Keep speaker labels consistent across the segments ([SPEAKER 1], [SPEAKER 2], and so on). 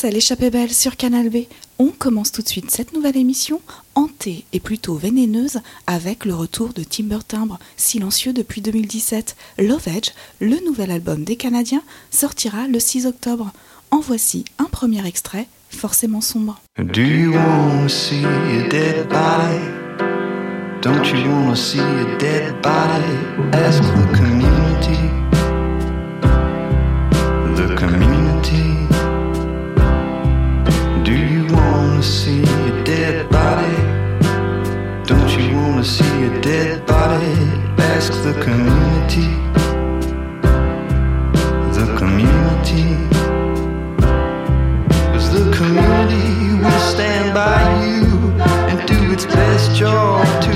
[SPEAKER 1] c'est l'échappée belle sur Canal B. On commence tout de suite cette nouvelle émission, hantée et plutôt vénéneuse, avec le retour de Timber Timbre, silencieux depuis 2017. Love Edge, le nouvel album des Canadiens, sortira le 6 octobre. En voici un premier extrait, forcément sombre.
[SPEAKER 2] Do you see a dead body? Don't you see a dead body? Ask the community. The community. wanna see a dead body? Don't you wanna see a dead body? Ask the community. The community. Cause the community will stand by you and do its best job to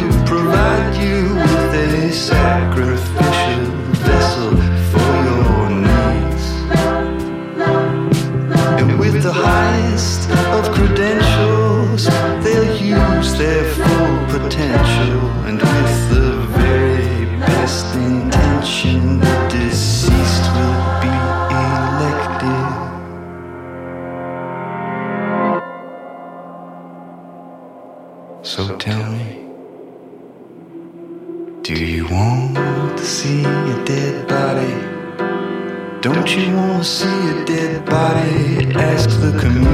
[SPEAKER 2] see a dead body, ask the community.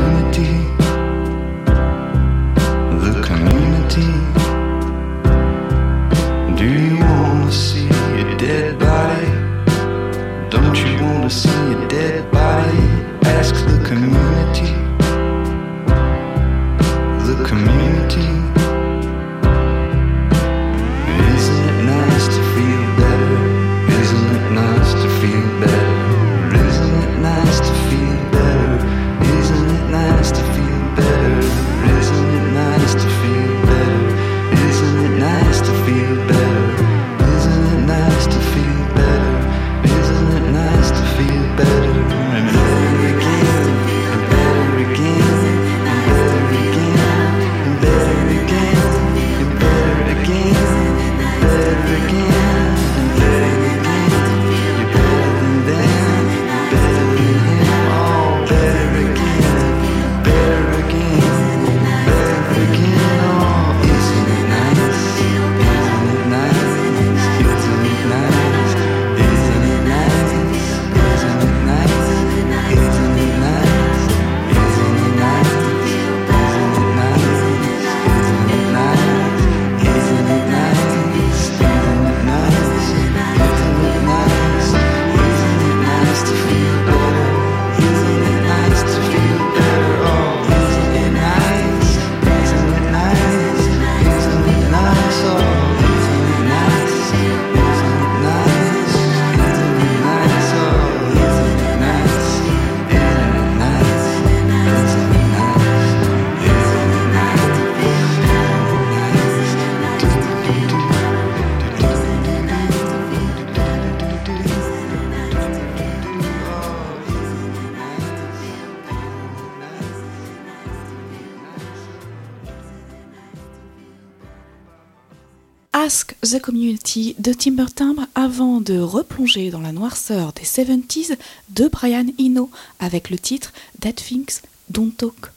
[SPEAKER 2] The Community
[SPEAKER 1] de Timber Timbre avant de replonger dans la noirceur des 70s de Brian Eno avec le titre That Things Don't Talk.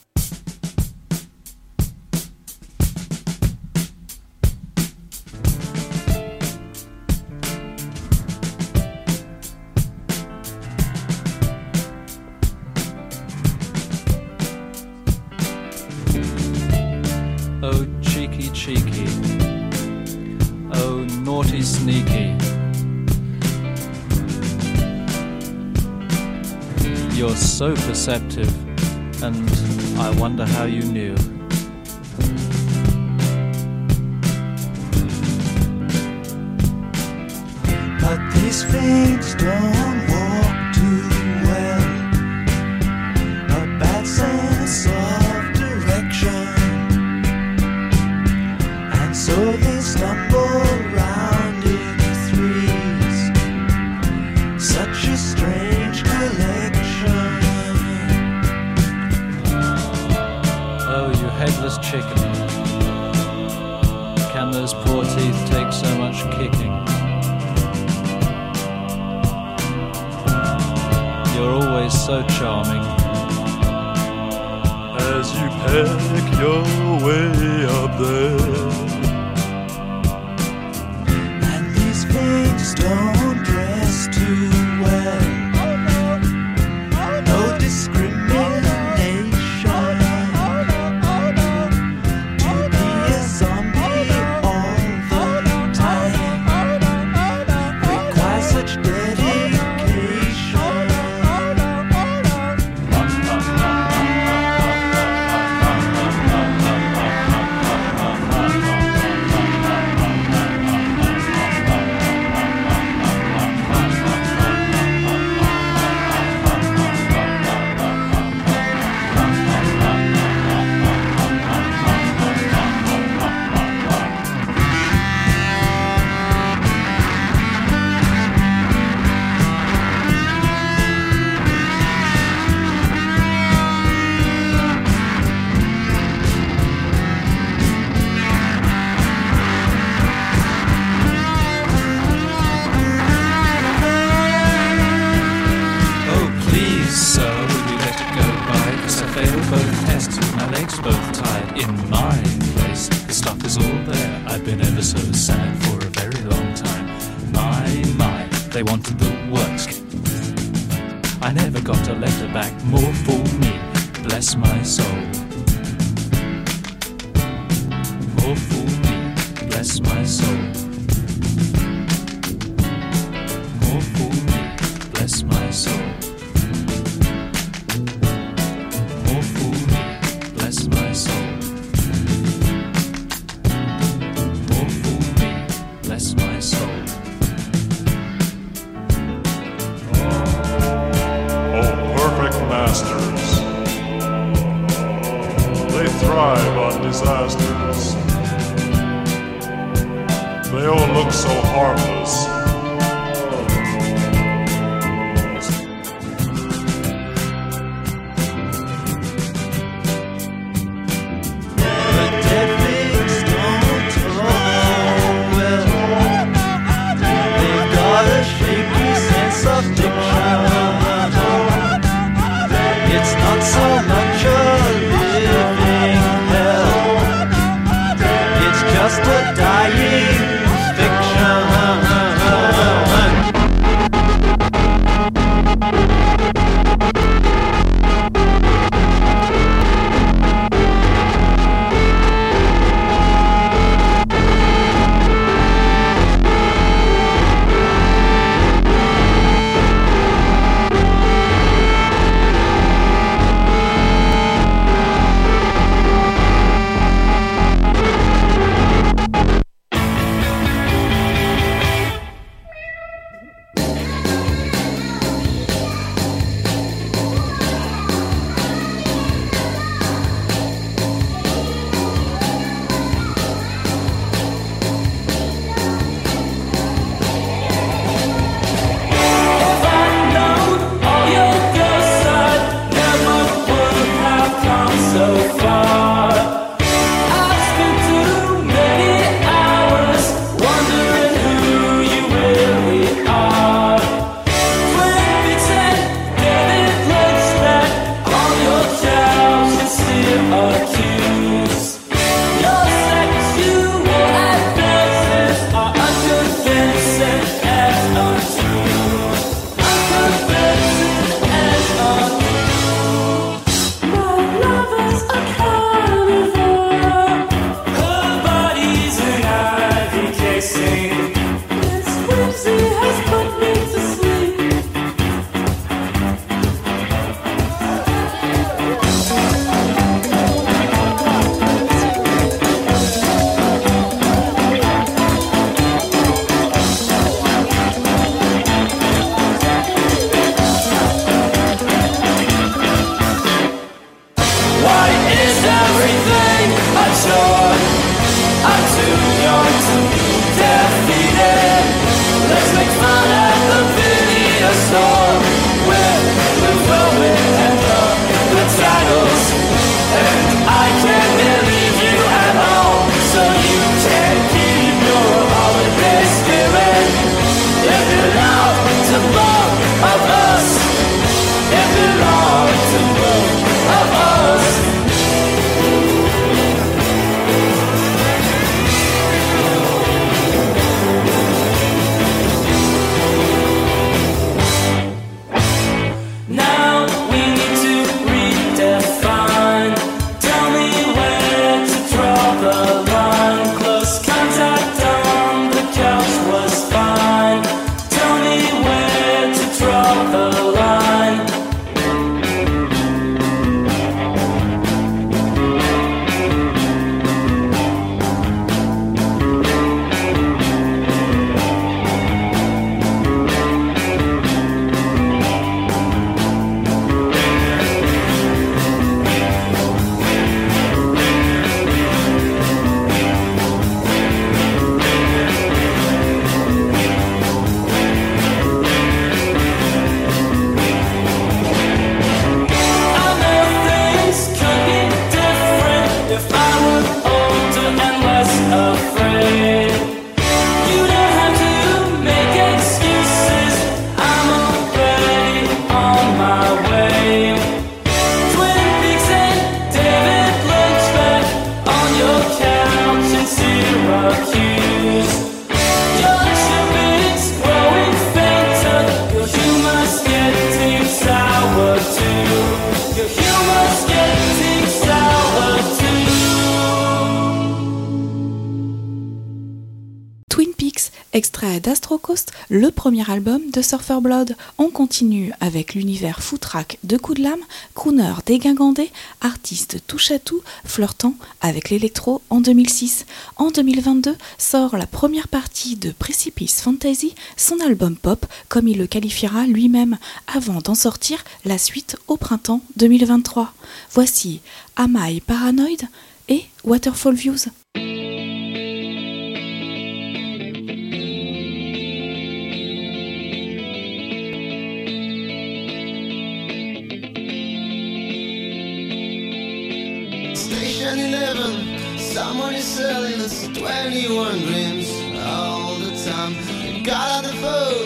[SPEAKER 3] so perceptive, and I wonder how you knew.
[SPEAKER 2] But these things don't in
[SPEAKER 3] my place. The stuff is all there. I've been ever so sad for a very long time. My, my, they wanted the works. I never got a letter back, more for me, bless my soul. More for me, bless my soul.
[SPEAKER 1] Extrait d'Astro Coast, le premier album de Surfer Blood. On continue avec l'univers footrack de Coup de Lame, crooner dégingandé, artiste touche à tout, flirtant avec l'électro en 2006. En 2022 sort la première partie de Precipice Fantasy, son album pop, comme il le qualifiera lui-même, avant d'en sortir la suite au printemps 2023. Voici Am I Paranoid et Waterfall Views.
[SPEAKER 4] anyone dreams all the time. You got the
[SPEAKER 5] vote.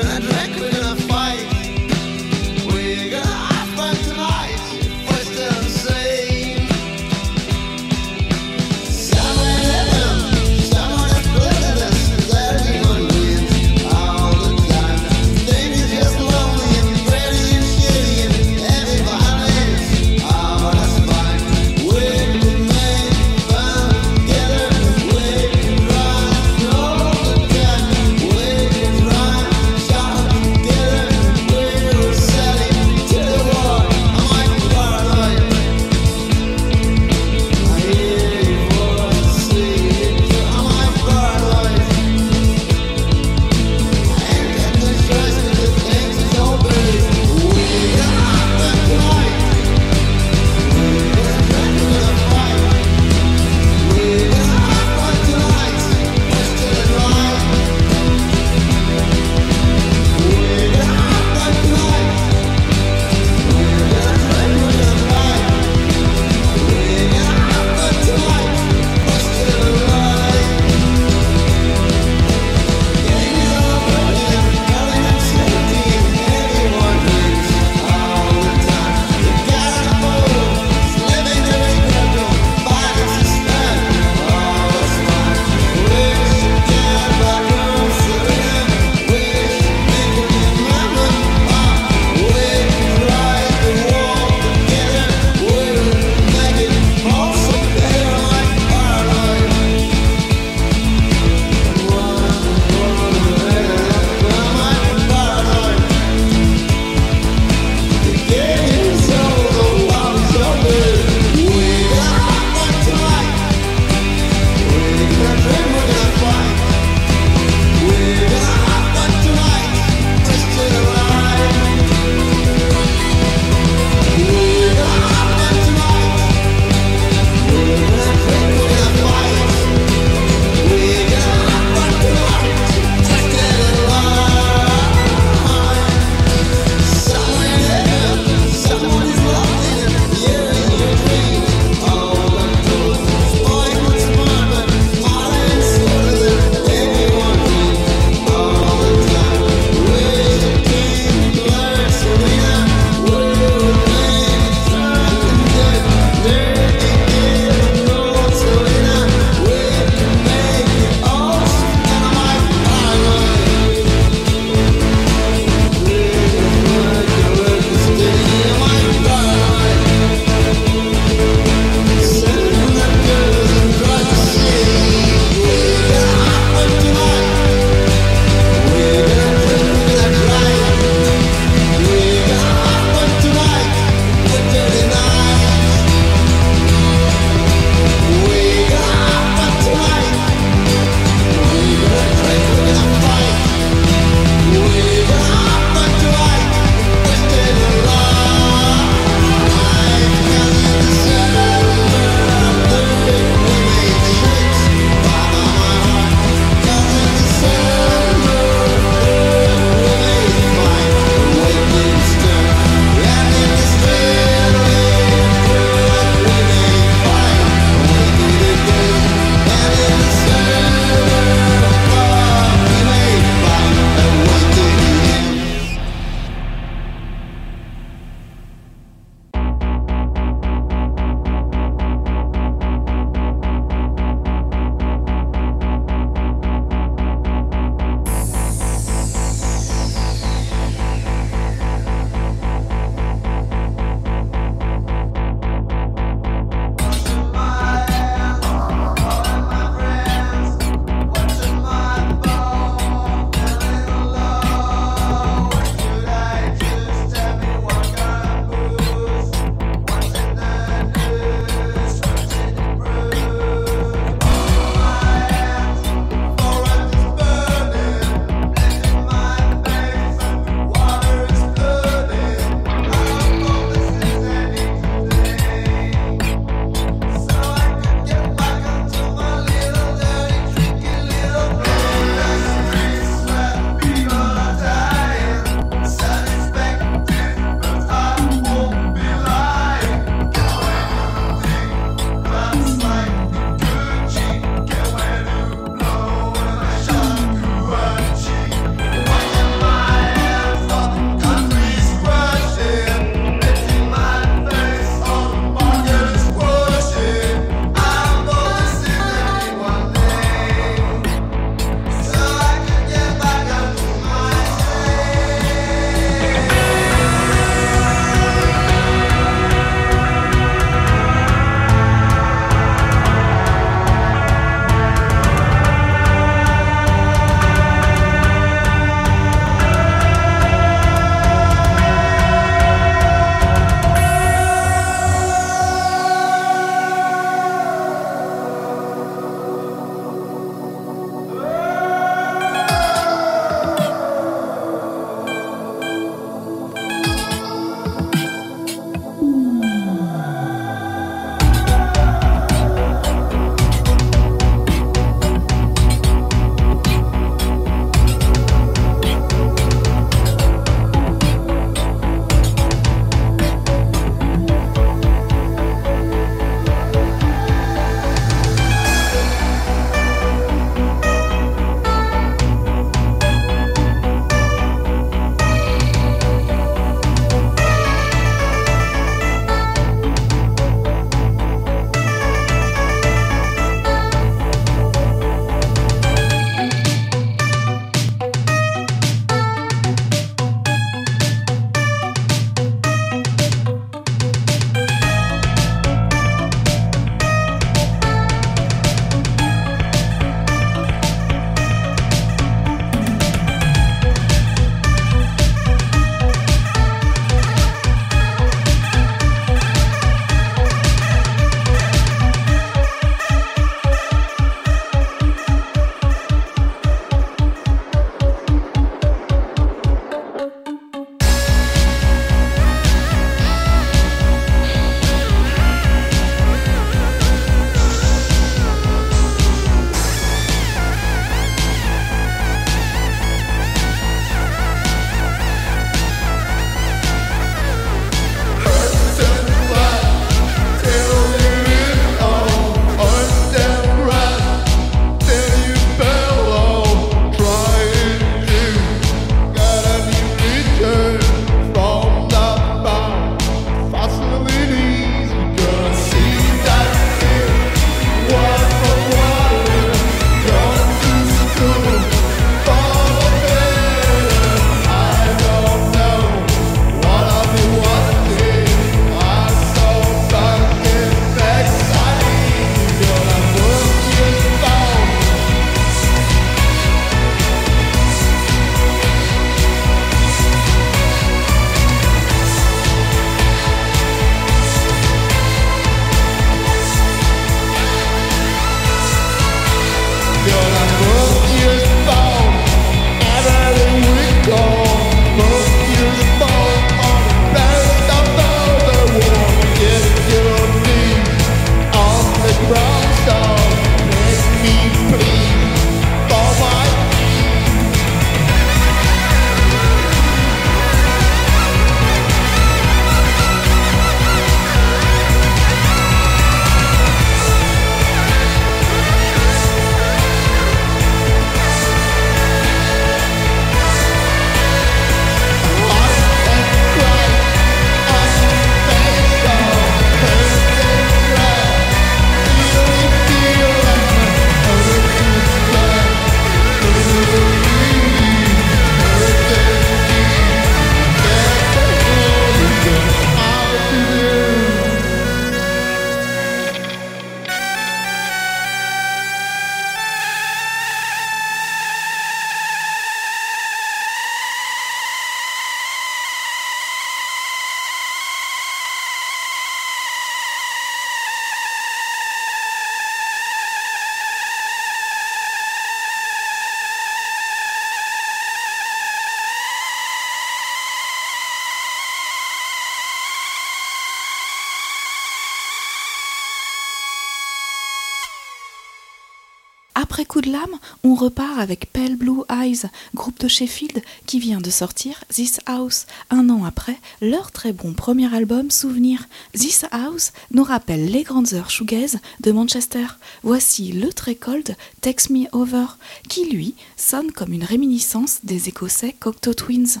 [SPEAKER 5] Coup de lame, on repart avec Pale Blue Eyes, groupe de Sheffield qui vient de sortir This House, un an après leur très bon premier album Souvenir. This House nous rappelle les grandes heures shoegaze de Manchester. Voici le très cold Text Me Over, qui lui sonne comme une réminiscence des écossais Cocteau Twins.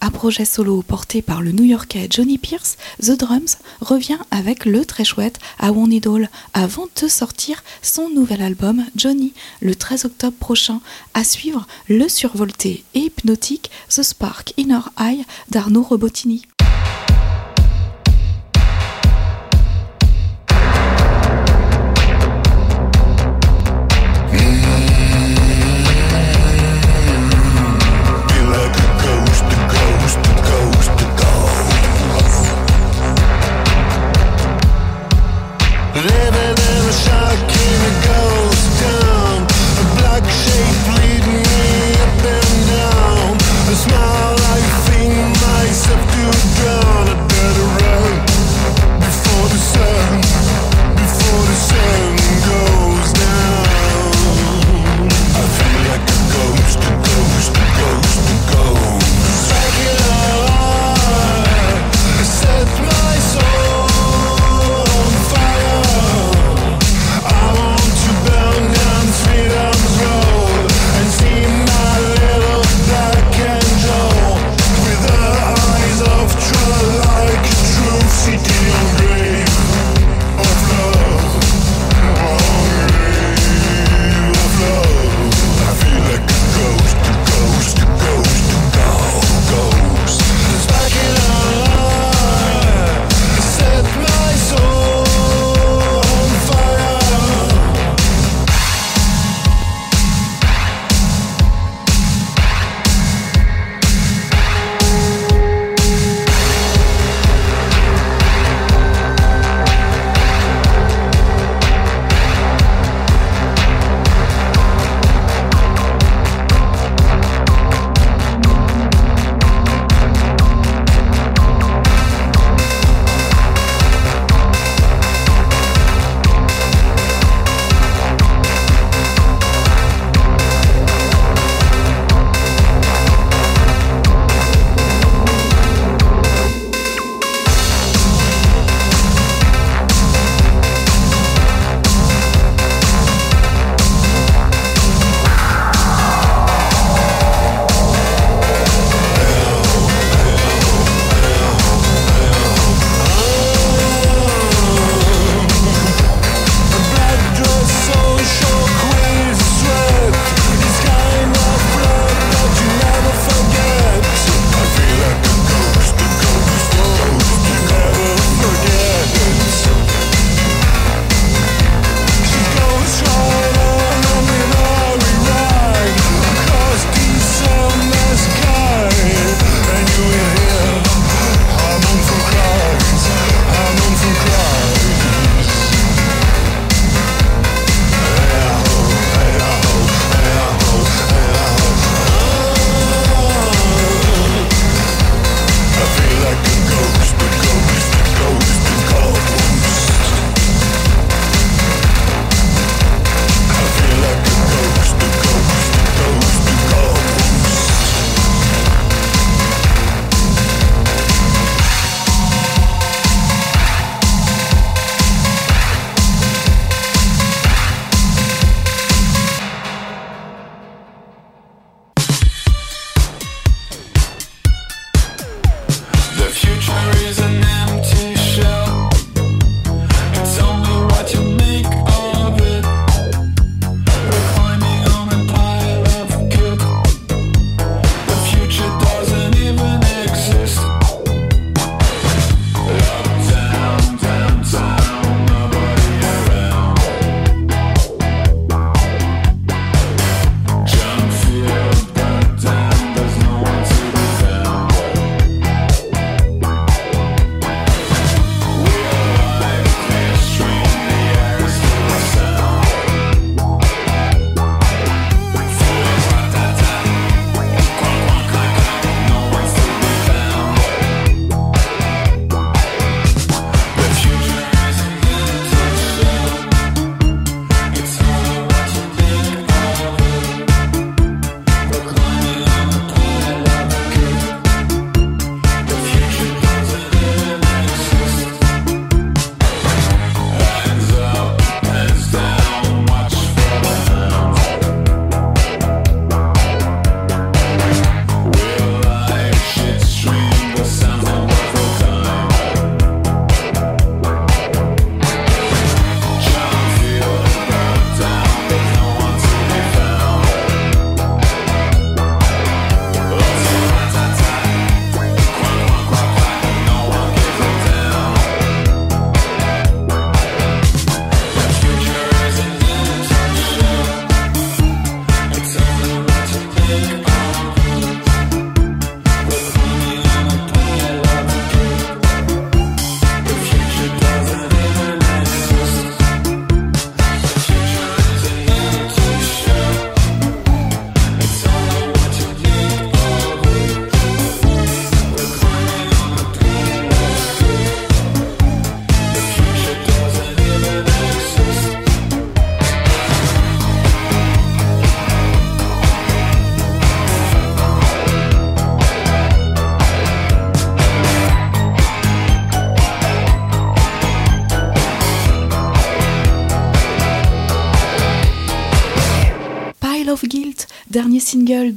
[SPEAKER 1] à projet solo porté par le New-Yorkais Johnny Pierce, The Drums revient avec le très chouette I One It All avant de sortir son nouvel album Johnny le 13 octobre prochain. À suivre le survolté et hypnotique The Spark Inner Eye d'Arnaud Robotini.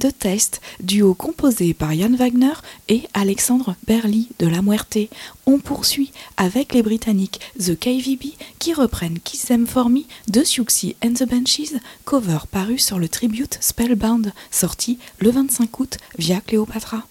[SPEAKER 1] De Taste, duo composé par Jan Wagner et Alexandre Berly de La Muerte. On poursuit avec les Britanniques The KVB qui reprennent Kiss Them For Me de Siouxsie and the Banshees, cover paru sur le tribute Spellbound, sorti le 25 août via Cléopatra.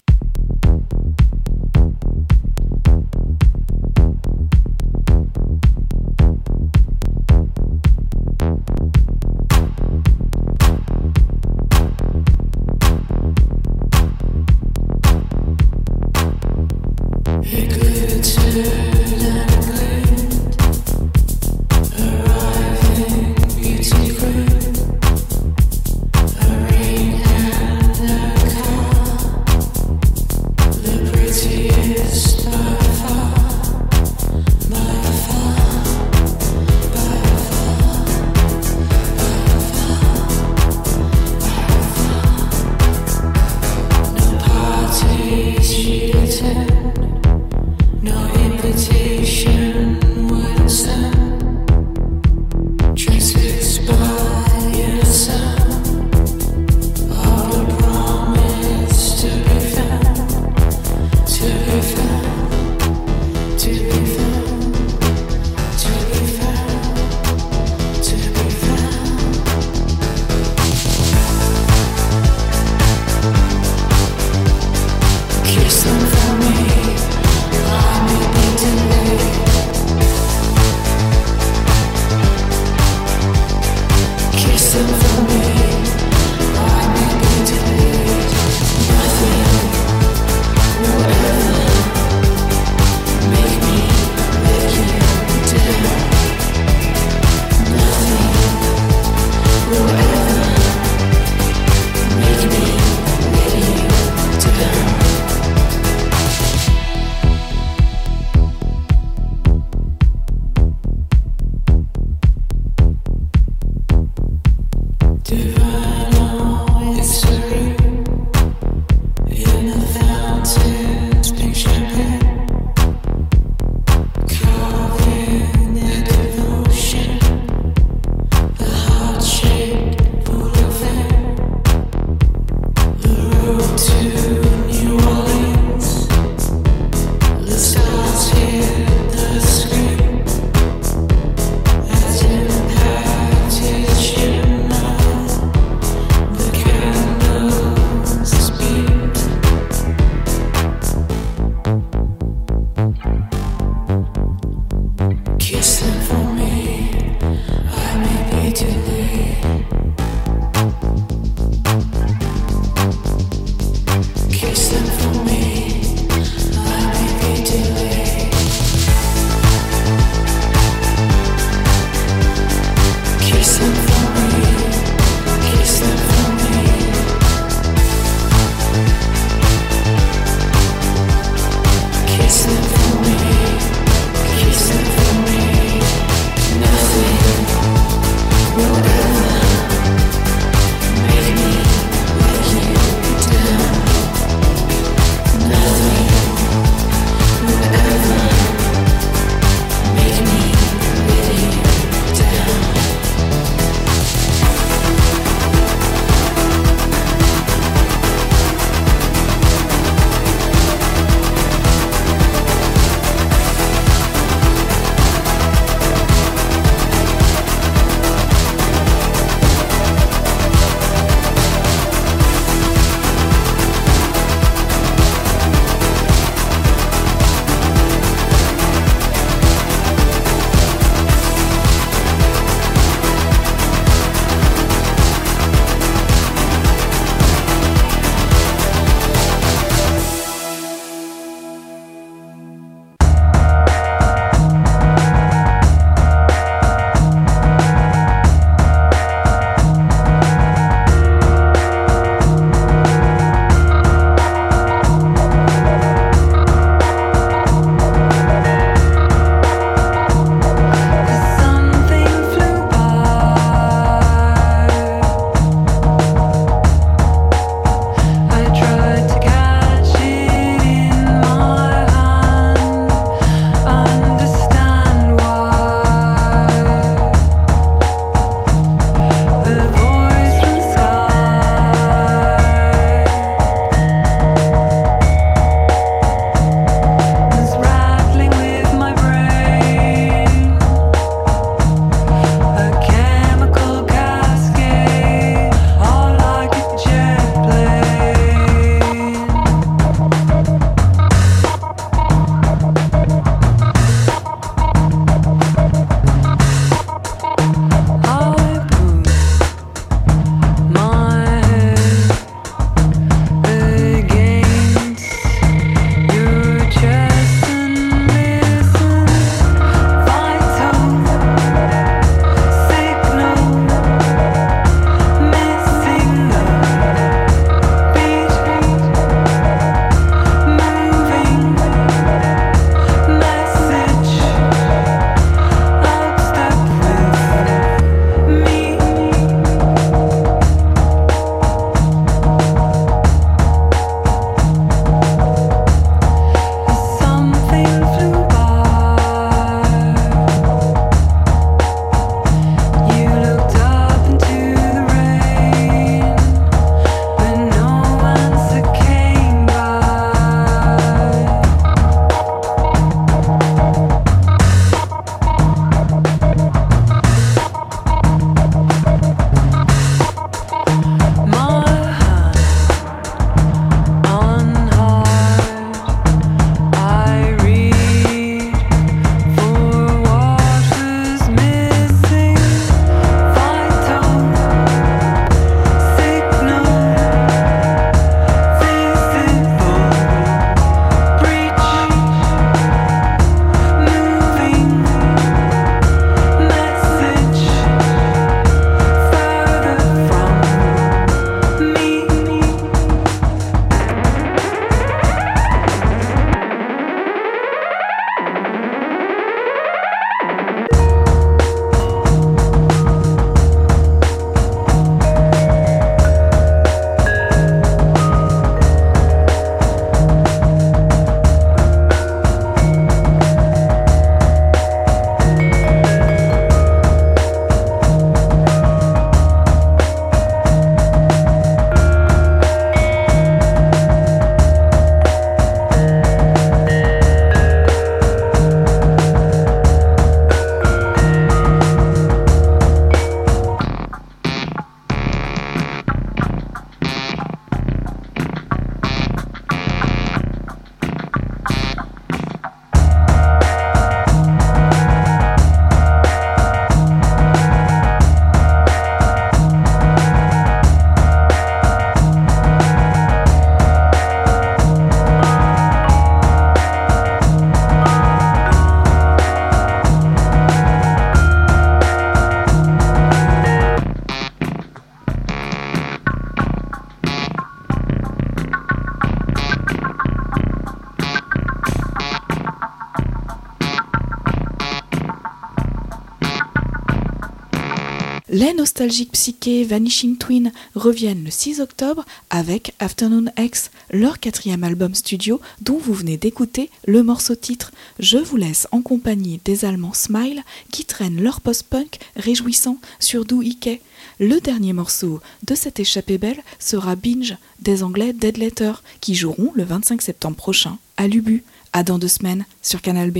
[SPEAKER 6] Les nostalgiques psychés Vanishing Twin reviennent le 6 octobre avec Afternoon X, leur quatrième album studio dont vous venez d'écouter le morceau titre. Je vous laisse en compagnie des Allemands Smile qui traînent leur post-punk réjouissant sur Do Ike. Le dernier morceau de cette échappée belle sera Binge des Anglais Dead Letter qui joueront le 25 septembre prochain à Lubu, à dans deux semaines sur Canal B.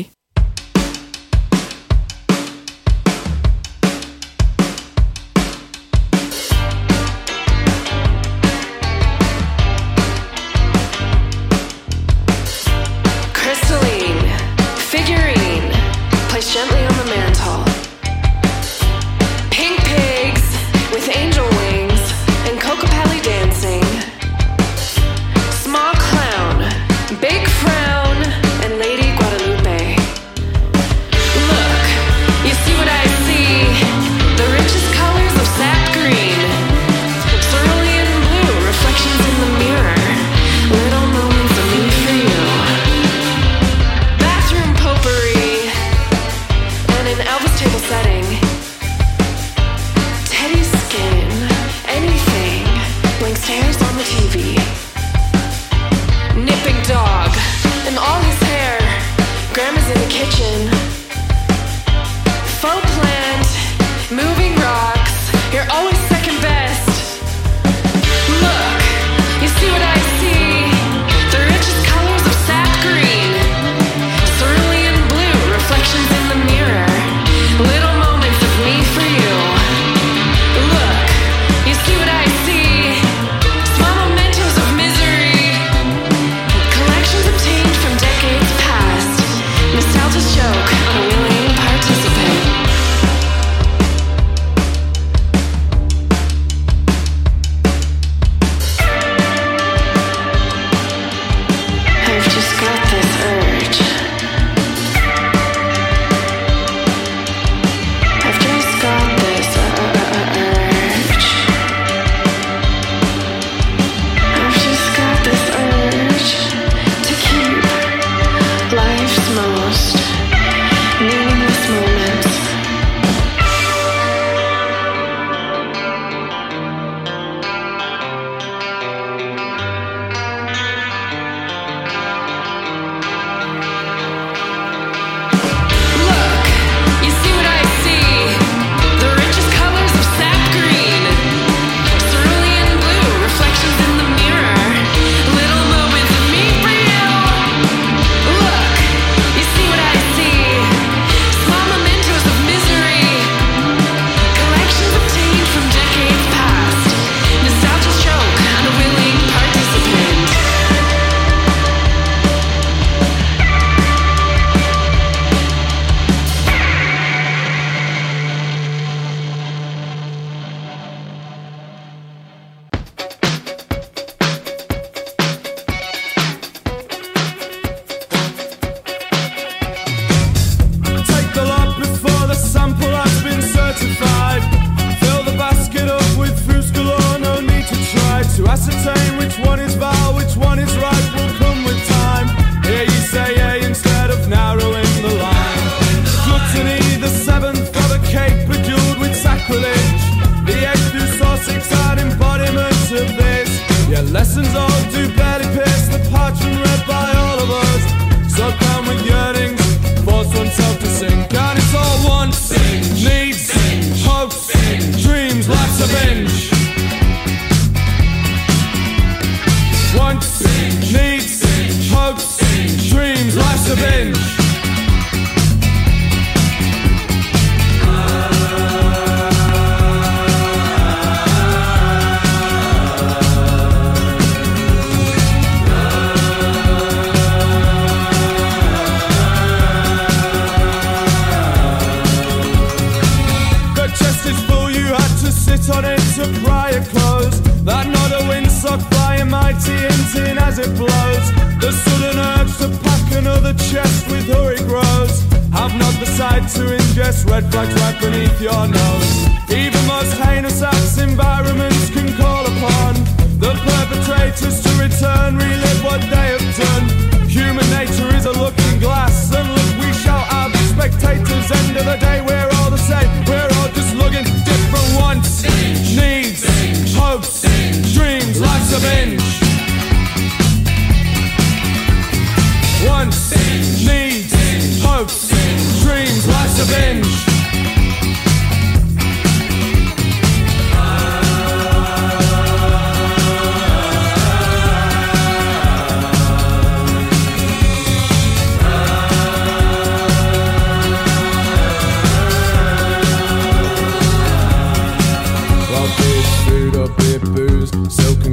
[SPEAKER 7] Lessons are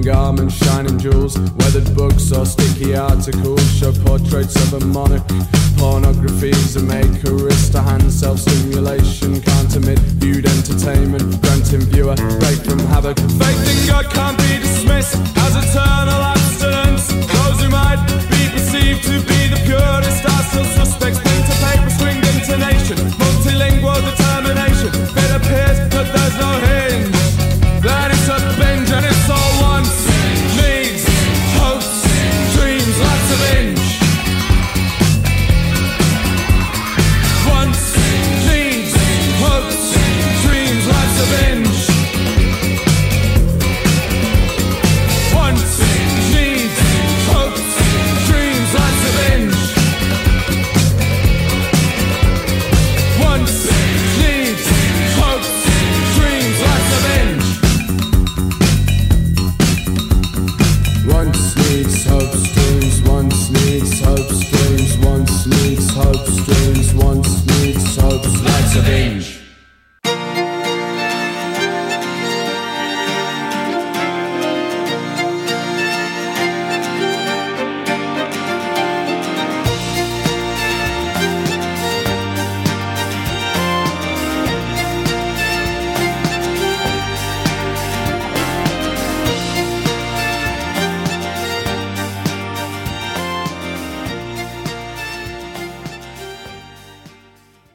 [SPEAKER 7] garments, shining jewels, weathered books or sticky articles show portraits of a monarch. Pornography is a maker, wrist hand, self-stimulation, can't viewed entertainment, granting viewer, break from havoc. Faith in God can't be dismissed as eternal abstinence. Those who might be perceived to be the purest are still suspects.